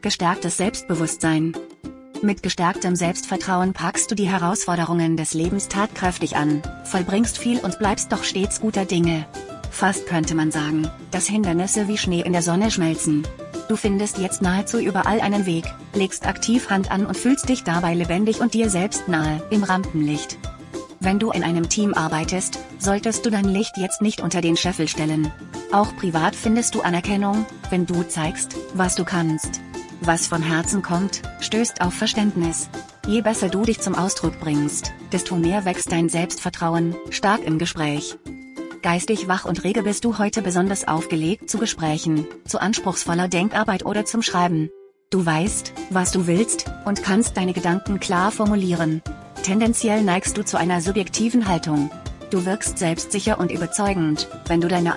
Gestärktes Selbstbewusstsein. Mit gestärktem Selbstvertrauen packst du die Herausforderungen des Lebens tatkräftig an, vollbringst viel und bleibst doch stets guter Dinge. Fast könnte man sagen, dass Hindernisse wie Schnee in der Sonne schmelzen. Du findest jetzt nahezu überall einen Weg, legst aktiv Hand an und fühlst dich dabei lebendig und dir selbst nahe, im Rampenlicht. Wenn du in einem Team arbeitest, solltest du dein Licht jetzt nicht unter den Scheffel stellen. Auch privat findest du Anerkennung, wenn du zeigst, was du kannst. Was von Herzen kommt, stößt auf Verständnis. Je besser du dich zum Ausdruck bringst, desto mehr wächst dein Selbstvertrauen, stark im Gespräch. Geistig wach und rege bist du heute besonders aufgelegt zu Gesprächen, zu anspruchsvoller Denkarbeit oder zum Schreiben. Du weißt, was du willst, und kannst deine Gedanken klar formulieren. Tendenziell neigst du zu einer subjektiven Haltung. Du wirkst selbstsicher und überzeugend, wenn du deine